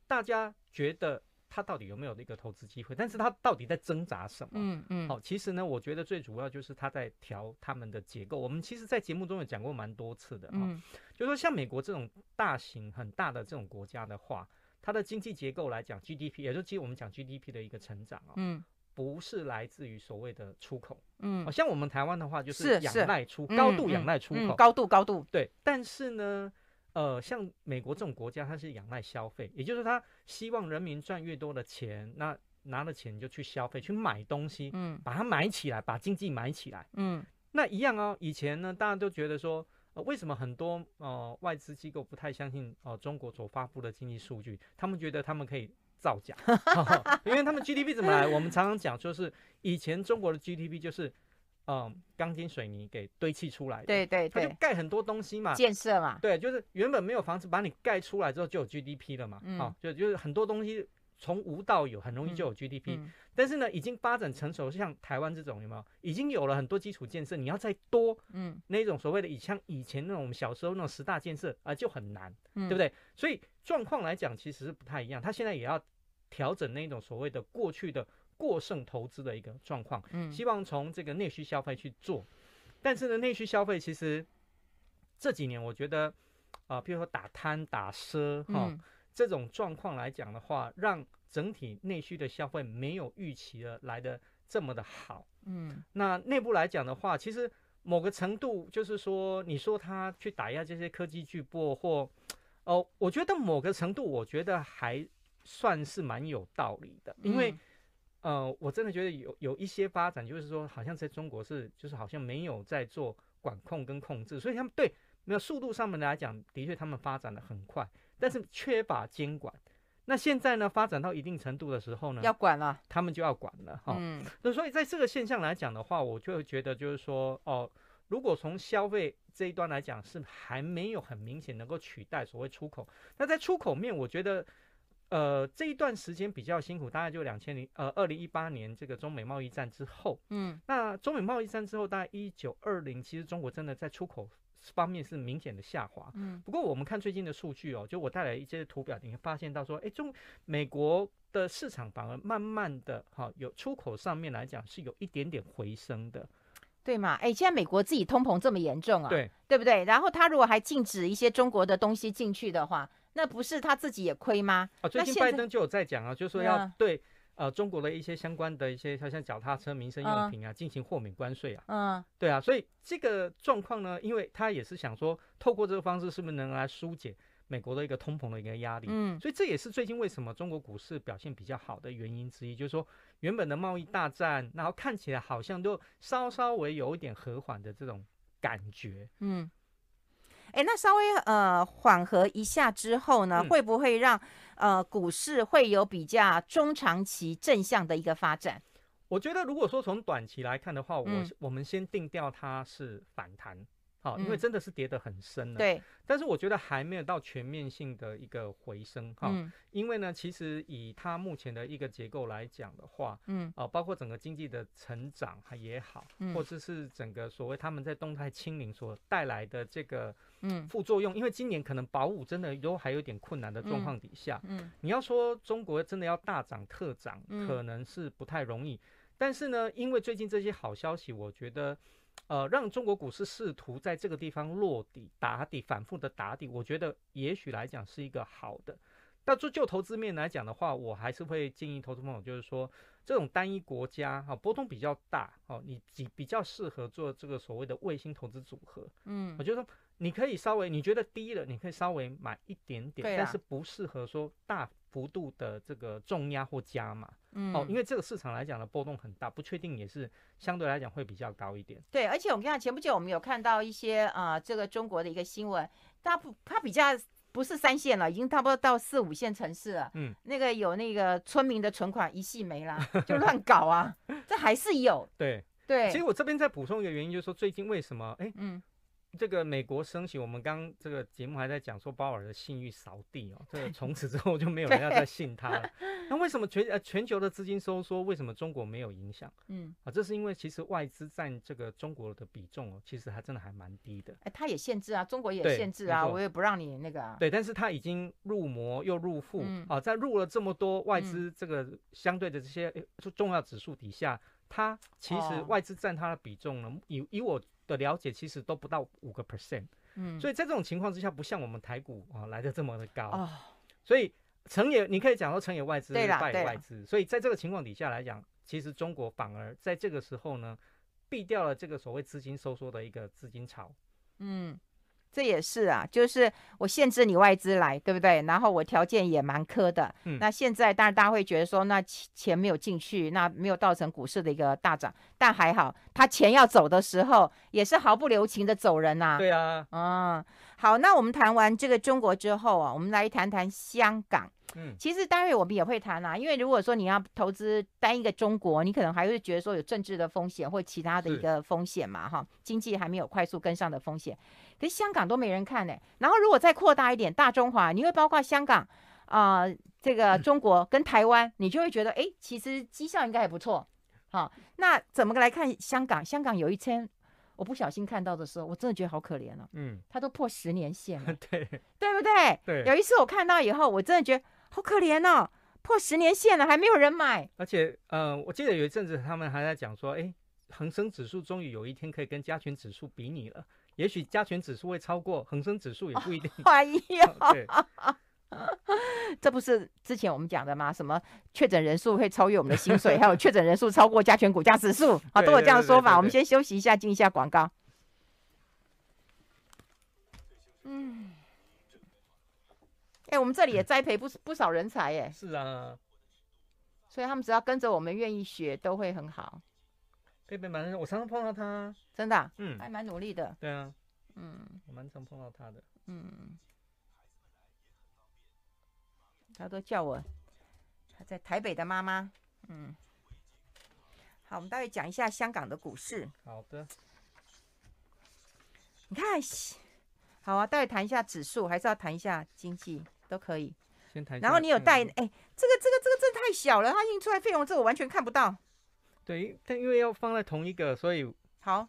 大家觉得。它到底有没有一个投资机会？但是它到底在挣扎什么？嗯嗯。好、其实呢，我觉得最主要就是它在调他们的结构。我们其实，在节目中有讲过蛮多次的。嗯。就说，像美国这种大型很大的这种国家的话，它的经济结构来讲，GDP，也就是其实我们讲 GDP 的一个成长啊、哦，嗯，不是来自于所谓的出口。嗯。像我们台湾的话，就是仰赖出，高度仰赖出口，嗯、高度高度。对。但是呢。呃，像美国这种国家，它是仰赖消费，也就是它希望人民赚越多的钱，那拿了钱就去消费，去买东西，嗯，把它买起来，把经济买起来，嗯，那一样哦。以前呢，大家都觉得说，呃，为什么很多呃外资机构不太相信呃中国所发布的经济数据？他们觉得他们可以造假，因为他们 GDP 怎么来？我们常常讲，就是以前中国的 GDP 就是。嗯，钢筋水泥给堆砌出来的，对对对，它就盖很多东西嘛，建设嘛，对，就是原本没有房子，把你盖出来之后就有 GDP 了嘛，嗯，啊，就就是很多东西从无到有，很容易就有 GDP，嗯，但是呢，已经发展成熟，像台湾这种有没有？已经有了很多基础建设，你要再多，嗯，那种所谓的以像以前那种我们小时候那种十大建设啊，就很难，对不对？所以状况来讲，其实是不太一样，他现在也要调整那种所谓的过去的。过剩投资的一个状况，嗯，希望从这个内需消费去做，但是呢，内需消费其实这几年我觉得，啊、呃，比如说打贪打奢哈、嗯、这种状况来讲的话，让整体内需的消费没有预期的来的这么的好，嗯，那内部来讲的话，其实某个程度就是说，你说他去打压这些科技巨擘或，哦、呃，我觉得某个程度，我觉得还算是蛮有道理的，因为。呃，我真的觉得有有一些发展，就是说，好像在中国是，就是好像没有在做管控跟控制，所以他们对没有速度上面来讲，的确他们发展的很快，但是缺乏监管。那现在呢，发展到一定程度的时候呢，要管了，他们就要管了哈。嗯，那所以在这个现象来讲的话，我就会觉得就是说，哦，如果从消费这一端来讲，是还没有很明显能够取代所谓出口。那在出口面，我觉得。呃，这一段时间比较辛苦，大概就两千零呃二零一八年这个中美贸易战之后，嗯，那中美贸易战之后，大概一九二零，其实中国真的在出口方面是明显的下滑，嗯，不过我们看最近的数据哦，就我带来一些图表，你会发现到说，哎，中美国的市场反而慢慢的哈，有出口上面来讲是有一点点回升的，对吗？哎，现在美国自己通膨这么严重啊，对，对不对？然后他如果还禁止一些中国的东西进去的话。那不是他自己也亏吗？啊，最近拜登就有在讲啊，就是说要对呃中国的一些相关的一些，像像脚踏车、民生用品啊，进行豁免关税啊。嗯，对啊，所以这个状况呢，因为他也是想说，透过这个方式，是不是能来疏解美国的一个通膨的一个压力？嗯，所以这也是最近为什么中国股市表现比较好的原因之一，就是说原本的贸易大战，然后看起来好像都稍稍微有一点和缓的这种感觉。嗯。哎，那稍微呃缓和一下之后呢，嗯、会不会让呃股市会有比较中长期正向的一个发展？我觉得，如果说从短期来看的话，嗯、我我们先定调它是反弹。好，因为真的是跌得很深了。对，但是我觉得还没有到全面性的一个回升哈。嗯。因为呢，其实以它目前的一个结构来讲的话，嗯，啊，包括整个经济的成长也好，或者是整个所谓他们在动态清零所带来的这个嗯副作用，因为今年可能保五真的都还有点困难的状况底下，嗯，你要说中国真的要大涨特涨，可能是不太容易。但是呢，因为最近这些好消息，我觉得。呃，让中国股市试图在这个地方落底、打底、反复的打底，我觉得也许来讲是一个好的。但就就投资面来讲的话，我还是会建议投资朋友，就是说这种单一国家哈波动比较大哦，你比比较适合做这个所谓的卫星投资组合。嗯，我觉得你可以稍微你觉得低了，你可以稍微买一点点，但是不适合说大。幅度的这个重压或加码，嗯，哦，因为这个市场来讲的波动很大，不确定也是相对来讲会比较高一点。对，而且我们看前不久我们有看到一些啊、呃，这个中国的一个新闻，它不它比较不是三线了，已经差不多到四五线城市了。嗯，那个有那个村民的存款一系没了，就乱搞啊，这还是有。对对。其实我这边再补充一个原因，就是说最近为什么哎，嗯。这个美国升息，我们刚这个节目还在讲说鲍尔的信誉扫地哦，这个从此之后就没有人要再信他了。那为什么全呃全球的资金收缩，为什么中国没有影响？嗯啊，这是因为其实外资占这个中国的比重哦，其实还真的还蛮低的。哎，他也限制啊，中国也限制啊，我也不让你那个啊。对，但是他已经入魔又入腹、嗯、啊，在入了这么多外资这个相对的这些重要指数底下，它其实外资占它的比重呢，以以我。的了解其实都不到五个 percent，嗯，所以在这种情况之下，不像我们台股啊来的这么的高，哦，所以成也你可以讲说成也外资，败也外资，所以在这个情况底下来讲，其实中国反而在这个时候呢，避掉了这个所谓资金收缩的一个资金潮，嗯。这也是啊，就是我限制你外资来，对不对？然后我条件也蛮苛的。嗯，那现在当然大家会觉得说，那钱没有进去，那没有造成股市的一个大涨。但还好，他钱要走的时候，也是毫不留情的走人呐。对啊，嗯，好，那我们谈完这个中国之后啊，我们来谈谈香港。嗯，其实待会我们也会谈啊，因为如果说你要投资单一个中国，你可能还会觉得说有政治的风险或其他的一个风险嘛，哈，经济还没有快速跟上的风险。可是香港都没人看呢、欸，然后如果再扩大一点，大中华，你会包括香港啊、呃，这个中国跟台湾，你就会觉得，哎，其实绩效应该还不错。好，那怎么来看香港？香港有一天我不小心看到的时候，我真的觉得好可怜哦。嗯，它都破十年线了，对，对不对？对。有一次我看到以后，我真的觉得。好可怜哦，破十年线了还没有人买。而且，嗯、呃，我记得有一阵子他们还在讲说，哎，恒生指数终于有一天可以跟加权指数比拟了。也许加权指数会超过恒生指数，也不一定。哎呀 这不是之前我们讲的吗？什么确诊人数会超越我们的薪水，还有确诊人数超过加权股价指数 啊，都有这样的说法。我们先休息一下，进一下广告。嗯。哎、欸，我们这里也栽培不不少人才耶。是啊，所以他们只要跟着我们愿意学，都会很好。贝贝蛮，我常常碰到他，真的、啊，嗯，还蛮努力的。对啊，嗯，我蛮常碰到他的，嗯，他都叫我他在台北的妈妈，嗯。好，我们待会讲一下香港的股市。好的，你看，好啊，待会谈一下指数，还是要谈一下经济。都可以，先谈。然后你有带哎、欸，这个这个这个真的太小了，它印出来费用这个我完全看不到。对，但因为要放在同一个，所以好，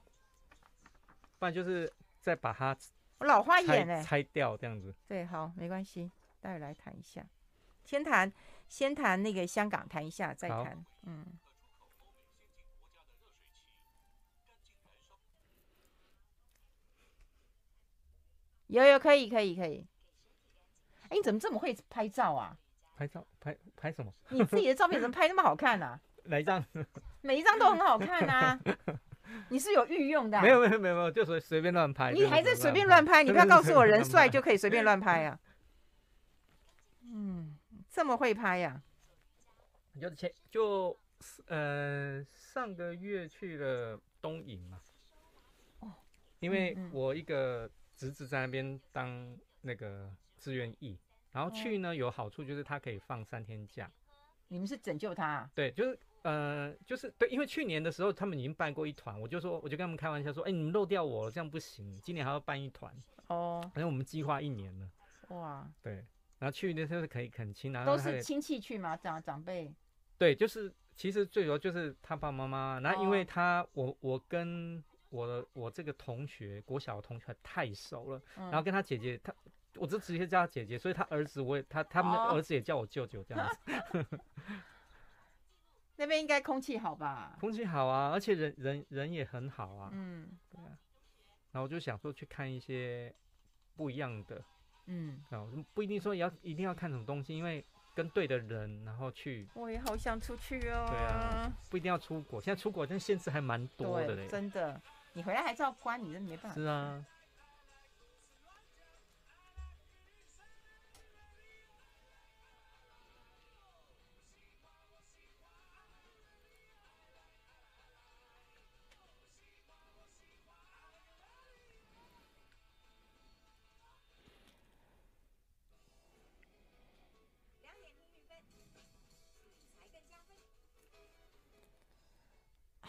不然就是再把它我老花眼哎，拆掉这样子。对，好，没关系，待会来谈一下。先谈先谈那个香港，谈一下再谈。嗯，有有可以可以可以。哎，你怎么这么会拍照啊？拍照拍拍什么？你自己的照片怎么拍那么好看呢、啊？哪一张？每一张都很好看啊！你是有御用的、啊？没有没有没有没有，就随随便乱拍。你还在随便乱拍？你不要告诉我人帅就可以随便乱拍啊！嗯，这么会拍呀、啊？就前就呃上个月去了东引嘛。哦。因为我一个侄子在那边当那个。志愿役，然后去呢，有好处就是他可以放三天假。你们是拯救他啊？对，就是呃，就是对，因为去年的时候他们已经办过一团，我就说，我就跟他们开玩笑说，哎，你们漏掉我了，这样不行，今年还要办一团。哦，反正我们计划一年了。哇，对，然后去的时候是可以恳亲，然后都是亲戚去嘛？长长辈？对，就是其实最主要就是他爸爸妈妈，然后因为他我我跟我的我这个同学国小的同学太熟了，然后跟他姐姐他。我就直接叫他姐姐，所以他儿子我也他他们的儿子也叫我舅舅这样子。那边应该空气好吧？空气好啊，而且人人人也很好啊。嗯，对啊。然后我就想说去看一些不一样的，嗯，然后，不一定说要一定要看什么东西，因为跟对的人然后去。我也好想出去哦。对啊，不一定要出国，现在出国但限制还蛮多的嘞。真的，你回来还是要关，你真没办法。是啊。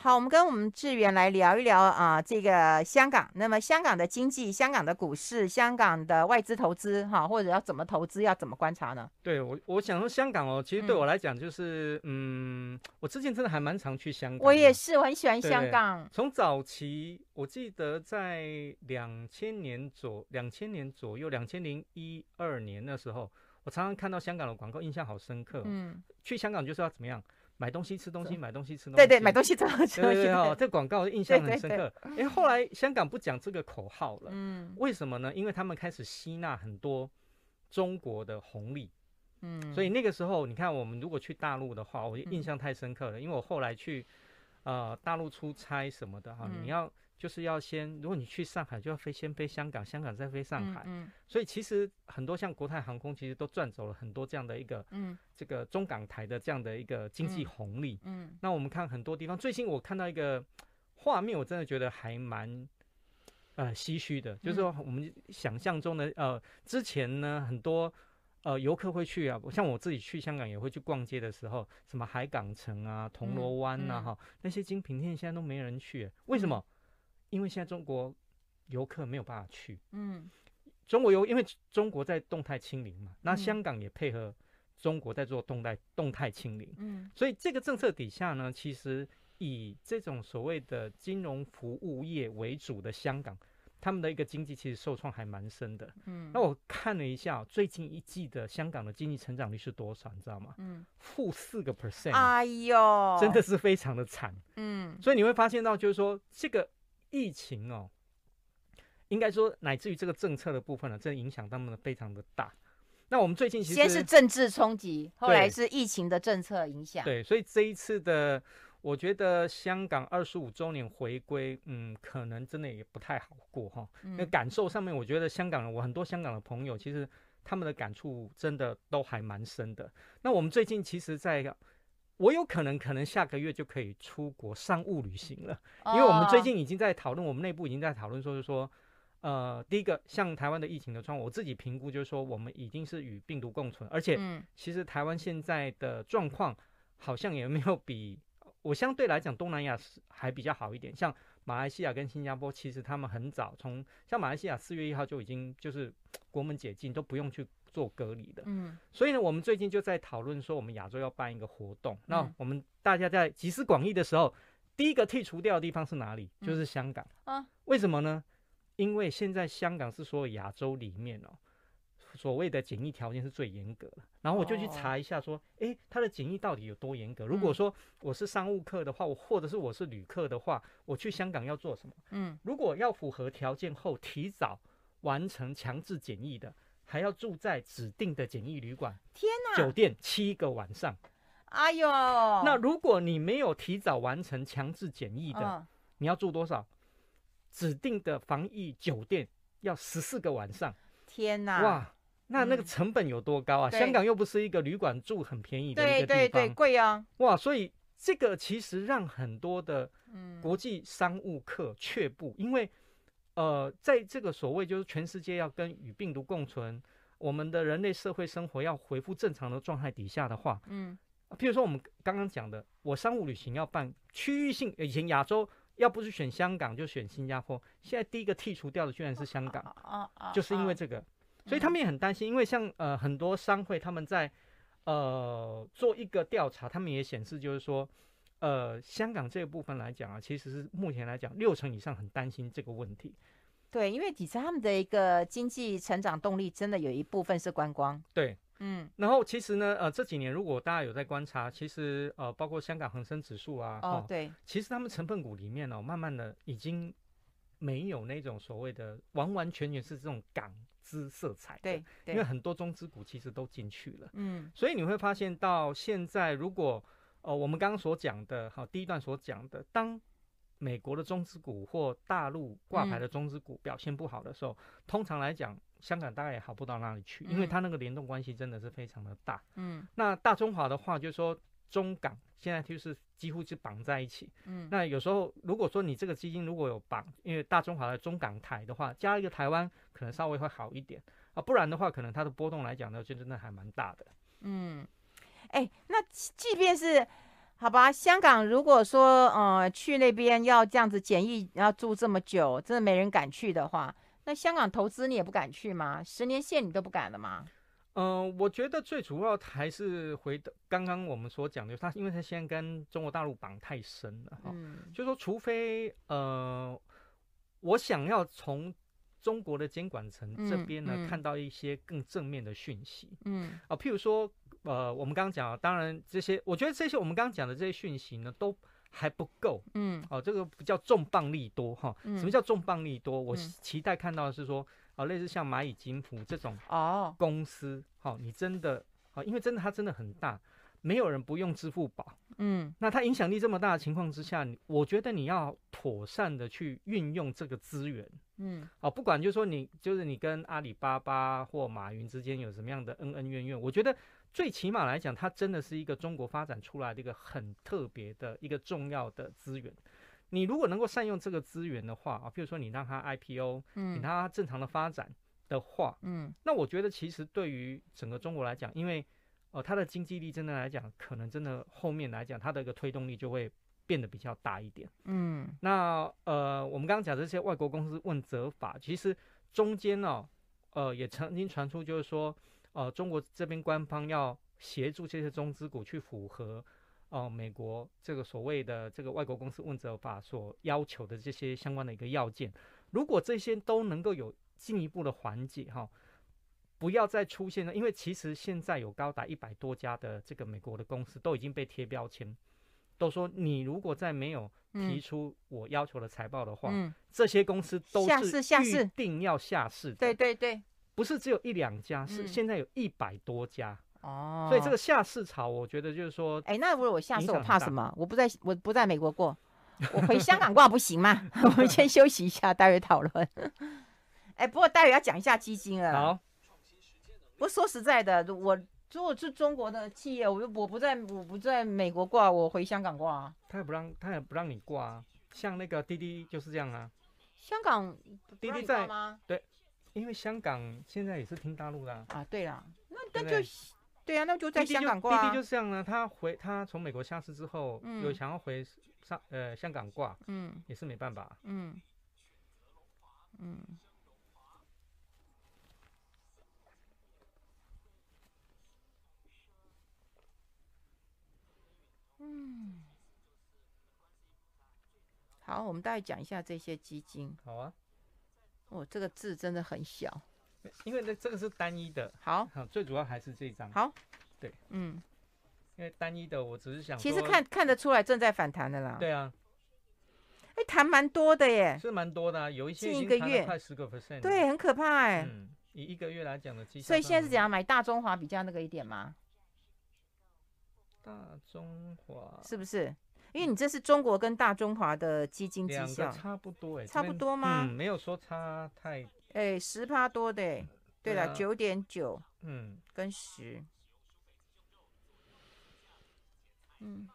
好，我们跟我们志远来聊一聊啊，这个香港。那么香港的经济、香港的股市、香港的外资投资，哈，或者要怎么投资，要怎么观察呢？对我，我想说香港哦，其实对我来讲就是，嗯，嗯，我之前真的还蛮常去香港。我也是，我很喜欢香港。从早期，我记得在两千年左两千年左右，两千零一二年那时候，我常常看到香港的广告，印象好深刻。嗯，去香港就是要怎么样？买东西吃东西，买东西吃东西。对对，买东西吃东西。对 对哦，这广告印象很深刻。哎，后来香港不讲这个口号了。嗯。为什么呢？因为他们开始吸纳很多中国的红利。嗯。所以那个时候，你看我们如果去大陆的话，我印象太深刻了。因为我后来去呃大陆出差什么的哈，你要。就是要先，如果你去上海，就要飞先飞香港，香港再飞上海。嗯，嗯，所以其实很多像国泰航空，其实都赚走了很多这样的一个，嗯，这个中港台的这样的一个经济红利。嗯，嗯，那我们看很多地方，最近我看到一个画面，我真的觉得还蛮呃唏嘘的，就是说我们想象中的呃，之前呢很多呃游客会去啊，像我自己去香港也会去逛街的时候，什么海港城啊、铜锣湾呐哈，那些精品店现在都没人去，为什么？因为现在中国游客没有办法去，嗯，中国游因为中国在动态清零嘛，那香港也配合中国在做动态动态清零，嗯，所以这个政策底下呢，其实以这种所谓的金融服务业为主的香港，他们的一个经济其实受创还蛮深的，嗯，那我看了一下最近一季的香港的经济成长率是多少，你知道吗？嗯，负四个 percent，哎呦，真的是非常的惨，嗯，所以你会发现到就是说这个。疫情哦，应该说乃至于这个政策的部分呢，这影响他们的非常的大。那我们最近其实先是政治冲击，后来是疫情的政策影响。对，所以这一次的，我觉得香港二十五周年回归，嗯，可能真的也不太好过哈。那、嗯、感受上面，我觉得香港人，我很多香港的朋友，其实他们的感触真的都还蛮深的。那我们最近其实，在我有可能可能下个月就可以出国商务旅行了，因为我们最近已经在讨论，我们内部已经在讨论说，是说，呃，第一个像台湾的疫情的状况，我自己评估就是说，我们已经是与病毒共存，而且其实台湾现在的状况好像也没有比我相对来讲东南亚是还比较好一点，像马来西亚跟新加坡，其实他们很早从像马来西亚四月一号就已经就是国门解禁，都不用去。做隔离的，嗯，所以呢，我们最近就在讨论说，我们亚洲要办一个活动。那我们大家在集思广益的时候，第一个剔除掉的地方是哪里？就是香港啊。为什么呢？因为现在香港是所有亚洲里面哦，所谓的检疫条件是最严格的。然后我就去查一下，说，诶，它的检疫到底有多严格？如果说我是商务客的话，我或者是我是旅客的话，我去香港要做什么？嗯，如果要符合条件后提早完成强制检疫的。还要住在指定的检疫旅馆，天哪，酒店七个晚上，哎呦，那如果你没有提早完成强制检疫的，哦，你要住多少？指定的防疫酒店要十四个晚上，天哪，哇，那那个成本有多高啊？嗯，香港又不是一个旅馆住很便宜的一个地方，对对对，贵啊，哇，所以这个其实让很多的国际商务客却步，因为。呃，在这个所谓就是全世界要跟与病毒共存，我们的人类社会生活要恢复正常的状态底下的话，嗯，譬如说我们刚刚讲的，我商务旅行要办区域性，以前亚洲要不是选香港就选新加坡，现在第一个剔除掉的居然是香港，啊啊，就是因为这个，所以他们也很担心，因为像呃很多商会他们在呃做一个调查，他们也显示就是说。呃，香港这个部分来讲啊，其实是目前来讲六成以上很担心这个问题。对，因为其实他们的一个经济成长动力真的有一部分是观光。对，嗯。然后其实呢，呃，这几年如果大家有在观察，其实呃，包括香港恒生指数啊，哦，对，其实他们成分股里面哦，慢慢的已经没有那种所谓的完完全全是这种港资色彩。对，对，因为很多中资股其实都进去了。嗯。所以你会发现到现在如果哦，我们刚刚所讲的，好，第一段所讲的，当美国的中资股或大陆挂牌的中资股表现不好的时候，嗯、通常来讲，香港大概也好不到哪里去，因为它那个联动关系真的是非常的大。嗯，那大中华的话，就是说中港现在就是几乎是绑在一起。嗯，那有时候如果说你这个基金如果有绑，因为大中华的中港台的话，加一个台湾可能稍微会好一点啊，不然的话，可能它的波动来讲呢，就真的还蛮大的。嗯。哎，那即便是好吧，香港如果说呃去那边要这样子检疫，要住这么久，真的没人敢去的话，那香港投资你也不敢去吗？十年线你都不敢了吗？嗯、呃，我觉得最主要还是回到刚刚我们所讲的，他因为他现在跟中国大陆绑太深了哈，嗯、就是说除非呃，我想要从中国的监管层这边呢、嗯嗯、看到一些更正面的讯息，嗯啊、呃，譬如说呃，我们刚刚讲，当然这些，我觉得这些我们刚刚讲的这些讯息呢都还不够，嗯，哦、呃，这个不叫重磅利多哈，什么叫重磅利多？我期待看到的是说。哦，类似像蚂蚁金服这种哦公司，好、oh. 哦，你真的好、哦，因为真的它真的很大，没有人不用支付宝，嗯，那它影响力这么大的情况之下，我觉得你要妥善的去运用这个资源，嗯，哦，不管就是说你就是你跟阿里巴巴或马云之间有什么样的恩恩怨怨，我觉得最起码来讲，它真的是一个中国发展出来的一个很特别的一个重要的资源。你如果能够善用这个资源的话啊，比如说你让它 IPO，嗯，你让它正常的发展的话，嗯，那我觉得其实对于整个中国来讲，因为呃它的经济力真的来讲，可能真的后面来讲它的一个推动力就会变得比较大一点，嗯，那呃我们刚刚讲的这些外国公司问责法，其实中间呢，呃也曾经传出就是说，呃中国这边官方要协助这些中资股去符合。哦、呃，美国这个所谓的这个外国公司问责法所要求的这些相关的一个要件，如果这些都能够有进一步的缓解哈，不要再出现了，因为其实现在有高达一百多家的这个美国的公司都已经被贴标签，都说你如果再没有提出我要求的财报的话，嗯、这些公司都是预定要下市。对对对，不是只有一两家，是现在有一百多家。哦，所以这个下市潮，我觉得就是说，哎，那如果我下市，我怕什么？我不在，我不在美国过，我回香港挂不行吗？我们先休息一下，待会讨论。哎，不过待会要讲一下基金了。好，不说实在的，我如果是中国的企业，我就我不在，我不在美国挂，我回香港挂。他也不让，他也不让你挂啊。像那个滴滴就是这样啊。香港滴滴在吗？对，因为香港现在也是听大陆的啊。啊，对啦，那那就。对啊，那就在香港挂。滴滴就这样呢，他回他从美国下市之后，嗯、有想要回上呃香港挂，嗯，也是没办法。嗯嗯嗯。好，我们大概讲一下这些基金。好啊。哦，这个字真的很小。因为这这个是单一的，好，最主要还是这张，好，对，嗯，因为单一的，我只是想，其实看看得出来正在反弹的啦，对啊，哎，弹蛮多的耶，是蛮多的啊，有一些近一个月快十个 percent，对，很可怕哎，嗯，以一个月来讲的，所以现在是怎样买大中华比较那个一点吗？大中华是不是？因为你这是中国跟大中华的基金绩效，差不多哎，差不多吗？嗯，没有说差太。哎，十趴多的，对了，九点九，嗯，跟十，嗯，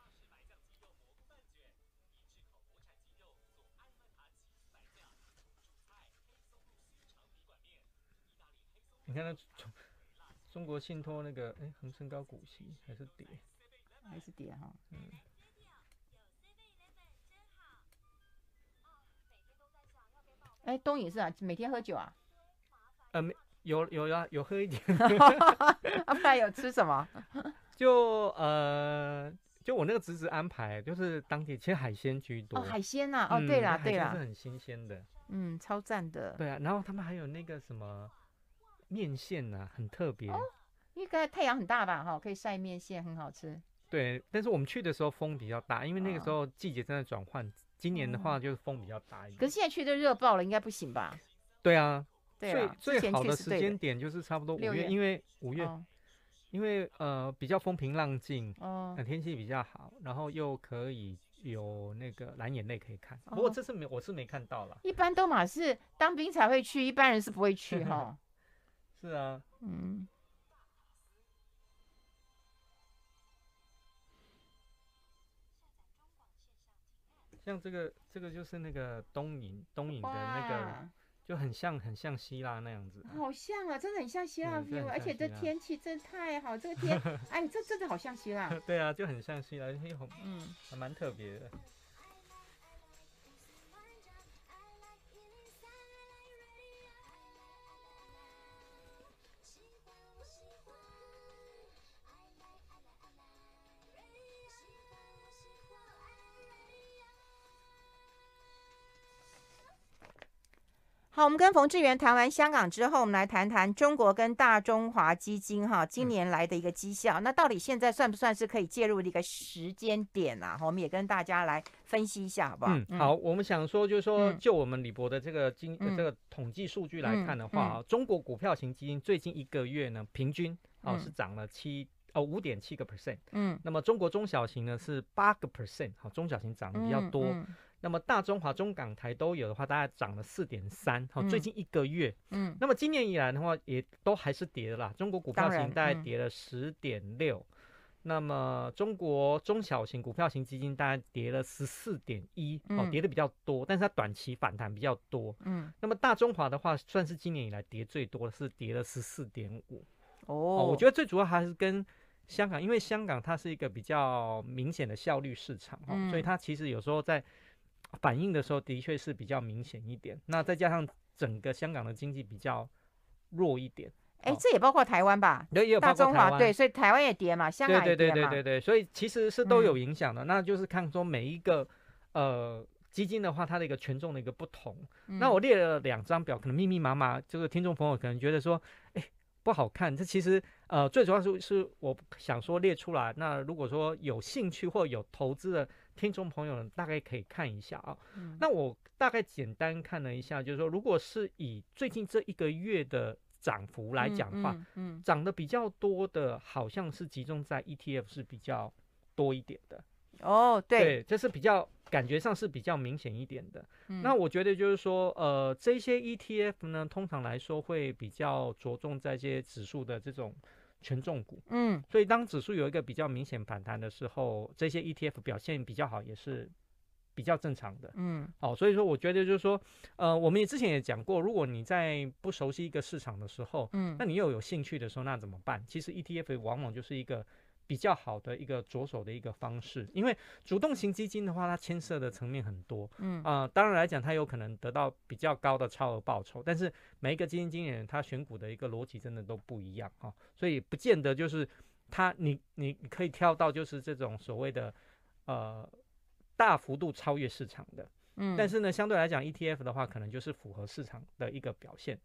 你看那中中国信托那个，哎，恒生高股息还是跌，还是跌哈，嗯，哎，东影是啊，每天喝酒啊？呃，没有有呀，有喝一点。啊，不然有吃什么？就呃，就我那个侄子安排，就是当地其实海鲜居多。哦，海鲜呐，哦，对啦，对啦，是很新鲜的。嗯，超赞的。对啊，然后他们还有那个什么面线呐，很特别。因为太阳很大吧，哈，可以晒面线，很好吃。对，但是我们去的时候风比较大，因为那个时候季节正在转换。今年的话就是风比较大一点。可是现在去都热爆了，应该不行吧？对啊。最最好的时间点就是差不多五月，因为五月，因为呃比较风平浪静，哦，天气比较好，然后又可以有那个蓝眼泪可以看。不过这次没，我是没看到了。一般都嘛是当兵才会去，一般人是不会去哈。是啊，嗯。像这个，这个就是那个东影东影的那个。就很像很像希腊那样子，好像啊，真的很像希腊 feel，而且这天气真太好，这个天，哎，这真的好像希腊。对啊，就很像希腊，嗯，还蛮特别的。好，我们跟冯志源谈完香港之后，我们来谈谈中国跟大中华基金哈今年来的一个绩效。嗯、那到底现在算不算是可以介入的一个时间点啊？我们也跟大家来分析一下，好不好？嗯，好，我们想说，就是说，就我们李博的这个经、嗯、这个统计数据来看的话啊，中国股票型基金最近一个月呢，平均啊是涨了七哦五点七个 percent。嗯，那么中国中小型呢是八个 percent，好，中小型涨得比较多。嗯嗯那么大中华、中港台都有的话，大概涨了四点三。好，最近一个月，嗯，那么今年以来的话，也都还是跌的啦。中国股票型大概跌了十点六，那么中国中小型股票型基金大概跌了十四点一，哦，跌的比较多，但是它短期反弹比较多，嗯。那么大中华的话，算是今年以来跌最多的，是跌了十四点五。哦，我觉得最主要还是跟香港，因为香港它是一个比较明显的效率市场，嗯，所以它其实有时候在反应的时候的确是比较明显一点，那再加上整个香港的经济比较弱一点，哎，这也包括台湾吧？对，也有包括台湾，对，所以台湾也跌嘛，香港也跌嘛，对对对对对，所以其实是都有影响的。嗯、那就是看说每一个呃基金的话，它的一个权重的一个不同。嗯、那我列了两张表，可能密密麻麻，就是听众朋友可能觉得说，哎，不好看。这其实呃最主要是是我想说列出来。那如果说有兴趣或有投资的。听众朋友大概可以看一下啊，嗯、那我大概简单看了一下，就是说，如果是以最近这一个月的涨幅来讲的话，嗯，涨得比较多的，好像是集中在 ETF 是比较多一点的。哦，对，对，这是比较感觉上是比较明显一点的。嗯、那我觉得就是说，呃，这些 ETF 呢，通常来说会比较着重在一些指数的这种。权重股，嗯，所以当指数有一个比较明显反弹的时候，这些 ETF 表现比较好，也是比较正常的，嗯，好，所以说我觉得就是说，呃，我们也之前也讲过，如果你在不熟悉一个市场的时候，嗯，那你又有兴趣的时候，那怎么办？其实 ETF 往往就是一个。比较好的一个着手的一个方式，因为主动型基金的话，它牵涉的层面很多，嗯啊、呃，当然来讲，它有可能得到比较高的超额报酬，但是每一个基金经理人他选股的一个逻辑真的都不一样啊、哦，所以不见得就是他你你你可以跳到就是这种所谓的呃大幅度超越市场的，嗯，但是呢，相对来讲 ETF 的话，可能就是符合市场的一个表现。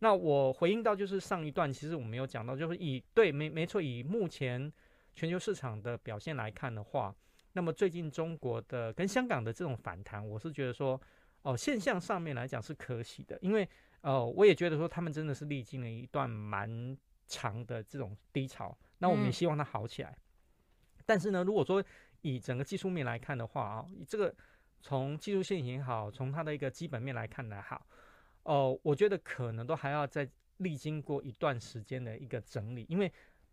那我回应到就是上一段，其实我们有讲到，就是以对没没错，以目前。全球市场的表现来看的话，那么最近中国的跟香港的这种反弹，我是觉得说，哦，现象上面来讲是可喜的，因为呃，我也觉得说他们真的是历经了一段蛮长的这种低潮，那我们也希望它好起来。嗯、但是呢，如果说以整个技术面来看的话啊，这个从技术线也好，从它的一个基本面来看来好，哦、呃，我觉得可能都还要再历经过一段时间的一个整理，因为。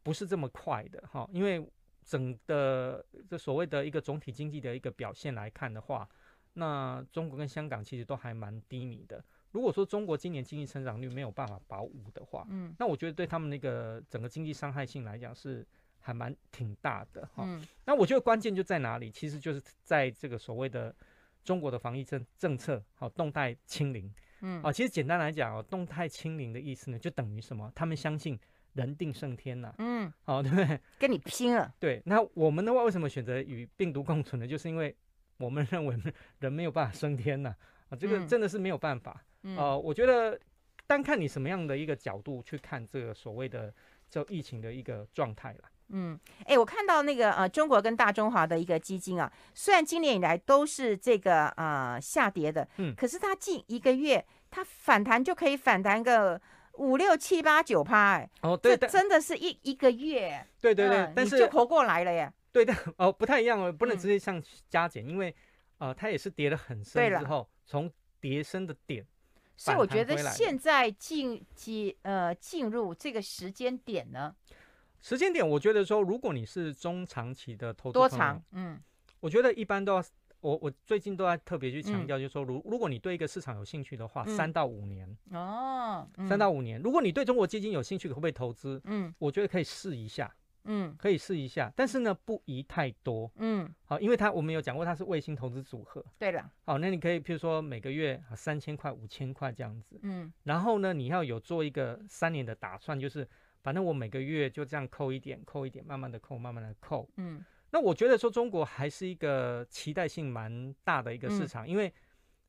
不是这么快的哈，因为整个这所谓的一个总体经济的一个表现来看的话，那中国跟香港其实都还蛮低迷的。如果说中国今年经济成长率没有办法保五的话，嗯，那我觉得对他们那个整个经济伤害性来讲是还蛮挺大的哈。嗯，那我觉得关键就在哪里？其实就是在这个所谓的中国的防疫政政策，好，动态清零，嗯，啊，其实简单来讲哦，动态清零的意思呢，就等于什么？他们相信。人定胜天呐、啊，嗯，好、哦，对不对？跟你拼了。对，那我们的话为什么选择与病毒共存呢？就是因为我们认为人没有办法升天呐、啊，啊，这个真的是没有办法。嗯，呃，我觉得单看你什么样的一个角度去看这个所谓的这疫情的一个状态了。嗯，哎，我看到那个呃，中国跟大中华的一个基金啊，虽然今年以来都是这个啊、呃、下跌的，嗯，可是它近一个月它反弹就可以反弹个。五六七八九趴，哎，哦，对，这真的是一一个月，对对对，但是就活过来了耶。对的，哦，不太一样哦，不能直接像加减，因为呃，它也是跌得很深之后，从跌深的点，所以我觉得现在进进呃进入这个时间点呢，时间点，我觉得说，如果你是中长期的投资，多长？嗯，我觉得一般都要我我最近都在特别去强调，就是说，如如果你对一个市场有兴趣的话，三到五年哦，三到五年。如果你对中国基金有兴趣，可不可以投资？嗯，我觉得可以试一下。嗯，可以试一下，但是呢，不宜太多。嗯，好，因为它我们有讲过，它是卫星投资组合。对了，好，那你可以譬如说每个月三千块、五千块这样子。嗯，然后呢，你要有做一个三年的打算，就是反正我每个月就这样扣一点，扣一点，慢慢的扣，慢慢的扣。嗯，那我觉得说中国还是一个期待性蛮大的一个市场，嗯、因为。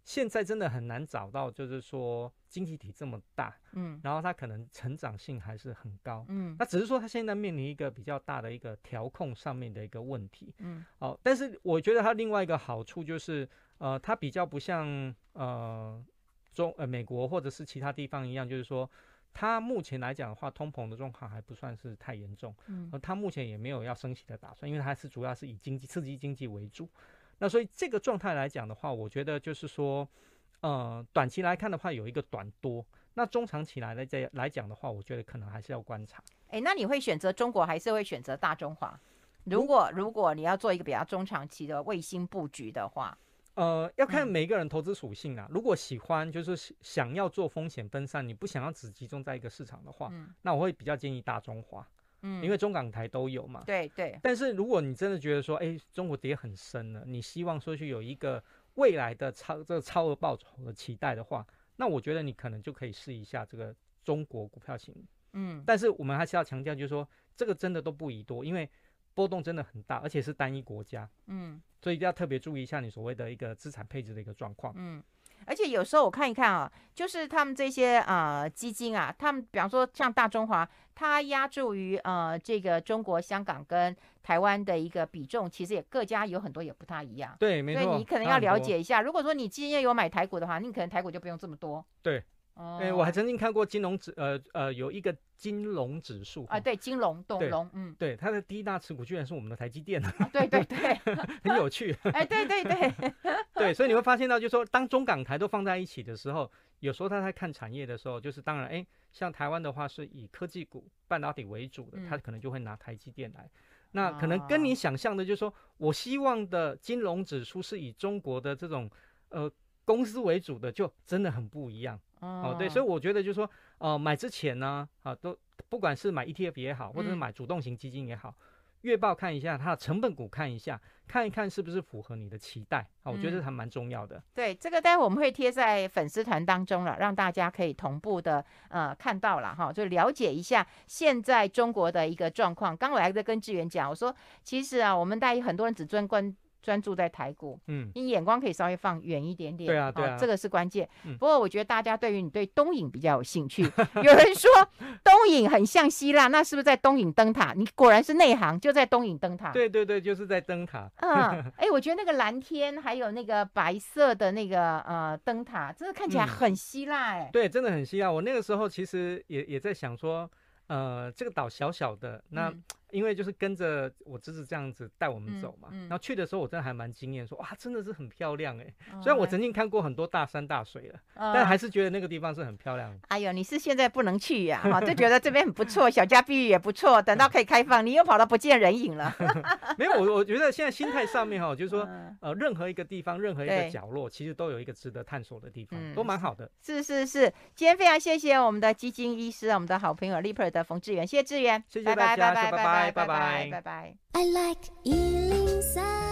现在真的很难找到，就是说经济体这么大，嗯，然后它可能成长性还是很高，嗯，那只是说它现在面临一个比较大的一个调控上面的一个问题，嗯，哦，但是我觉得它另外一个好处就是，呃，它比较不像呃中呃美国或者是其他地方一样，就是说它目前来讲的话，通膨的状况还不算是太严重，嗯，而它目前也没有要升息的打算，因为它是主要是以经济刺激经济为主。那所以这个状态来讲的话，我觉得就是说，呃，短期来看的话有一个短多，那中长期来来这来讲的话，我觉得可能还是要观察。哎，那你会选择中国还是会选择大中华？如果如果你要做一个比较中长期的卫星布局的话，呃，要看每个人投资属性啊。嗯、如果喜欢就是想要做风险分散，你不想要只集中在一个市场的话，嗯、那我会比较建议大中华。嗯，因为中港台都有嘛。对对。但是如果你真的觉得说，哎，中国跌很深了，你希望说去有一个未来的超这个超额报酬的期待的话，那我觉得你可能就可以试一下这个中国股票型。嗯。但是我们还是要强调，就是说这个真的都不宜多，因为波动真的很大，而且是单一国家。嗯。所以一定要特别注意一下你所谓的一个资产配置的一个状况。嗯。而且有时候我看一看啊，就是他们这些呃基金啊，他们比方说像大中华，它压注于呃这个中国香港跟台湾的一个比重，其实也各家有很多也不太一样。对，没错。所以你可能要了解一下，如果说你今天有买台股的话，你可能台股就不用这么多。对。哦，哎，我还曾经看过金融指，呃呃，有一个金融指数啊，对，金融，董龙，嗯，对，它的第一大持股居然是我们的台积电，啊，对对对，很有趣，哎，对对对，对，所以你会发现到，就是说当中港台都放在一起的时候，有时候他在看产业的时候，就是当然，哎，像台湾的话是以科技股、半导体为主的，他可能就会拿台积电来，那可能跟你想象的，就是说我希望的金融指数是以中国的这种呃公司为主的，就真的很不一样。哦，对，所以我觉得就是说，呃，买之前呢，啊，都不管是买 ETF 也好，或者是买主动型基金也好，嗯、月报看一下它的成本股看一下，看一看是不是符合你的期待啊，我觉得这还蛮重要的。嗯、对，这个待会我们会贴在粉丝团当中了，让大家可以同步的呃看到了哈，就了解一下现在中国的一个状况。刚我还在跟志远讲，我说其实啊，我们大家很多人只专关。专注在台股，嗯，你眼光可以稍微放远一点点，对啊，对啊，这个是关键。不过我觉得大家对于你对东影比较有兴趣，有人说 东影很像希腊，那是不是在东影灯塔？你果然是内行，就在东影灯塔。对对对，就是在灯塔。嗯，哎，我觉得那个蓝天还有那个白色的那个呃灯塔，真的看起来很希腊哎。对，真的很希腊。我那个时候其实也也在想说，呃，这个岛小小的那。因为就是跟着我侄子这样子带我们走嘛，嗯嗯、然后去的时候我真的还蛮惊艳，说哇，真的是很漂亮哎！哦、虽然我曾经看过很多大山大水了，哦、但还是觉得那个地方是很漂亮。哎呦，你是现在不能去呀、啊，哈，就觉得这边很不错，小家碧玉也不错，等到可以开放，你又跑到不见人影了。没有，我我觉得现在心态上面哈，就是说呃，任何一个地方，任何一个角落，其实都有一个值得探索的地方，嗯、都蛮好的。是是是，今天非常谢谢我们的基金医师，我们的好朋友 Leaper 的冯志远，谢谢志远，谢谢大家，拜拜拜拜。拜拜拜拜。I like